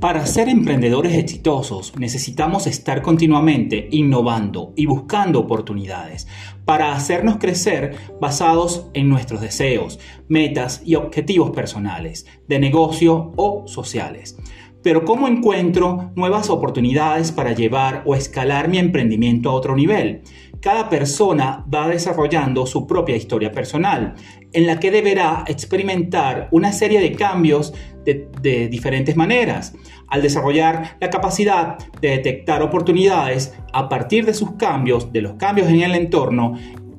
Para ser emprendedores exitosos necesitamos estar continuamente innovando y buscando oportunidades para hacernos crecer basados en nuestros deseos, metas y objetivos personales, de negocio o sociales. Pero ¿cómo encuentro nuevas oportunidades para llevar o escalar mi emprendimiento a otro nivel? Cada persona va desarrollando su propia historia personal, en la que deberá experimentar una serie de cambios de, diferentes maneras. Al desarrollar la capacidad de detectar oportunidades a partir de sus cambios, de los cambios en el entorno,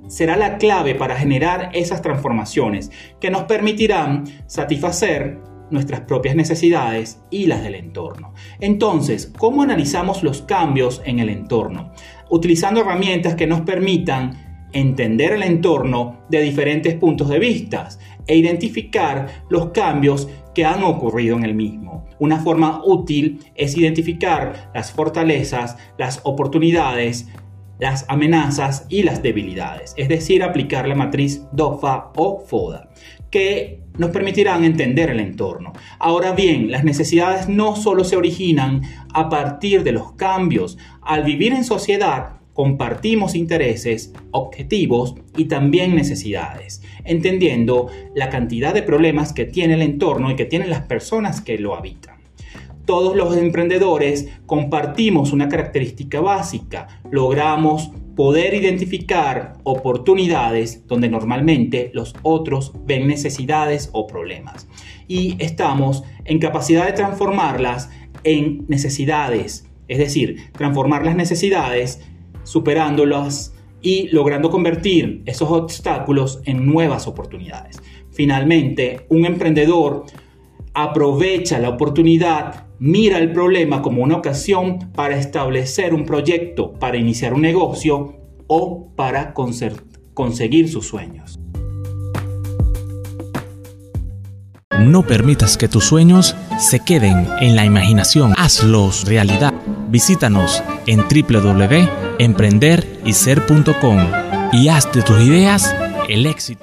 será la clave para generar esas transformaciones que nos permitirán satisfacer nuestras propias necesidades y las del entorno. Entonces, ¿cómo analizamos los cambios en el entorno? Utilizando herramientas que nos permitan entender el entorno de diferentes puntos de vista e identificar los cambios que han ocurrido en el mismo. Una forma útil es identificar las fortalezas, las oportunidades, las amenazas y las debilidades, es decir, aplicar la matriz DOFA o FODA, que nos permitirán entender el entorno. Ahora bien, las necesidades no solo se originan a partir de los cambios. Al vivir en sociedad, compartimos intereses, objetivos y también necesidades, entendiendo la cantidad de problemas que tiene el entorno y que tienen las personas que lo habitan. Todos los emprendedores compartimos una característica básica, logramos poder identificar oportunidades donde normalmente los otros ven necesidades o problemas. Y estamos en capacidad de transformarlas en necesidades, es decir, transformar las necesidades superándolas y logrando convertir esos obstáculos en nuevas oportunidades. Finalmente, un emprendedor aprovecha la oportunidad, mira el problema como una ocasión para establecer un proyecto, para iniciar un negocio o para conseguir sus sueños. No permitas que tus sueños se queden en la imaginación, hazlos realidad. Visítanos en www.emprenderyser.com y haz de tus ideas el éxito.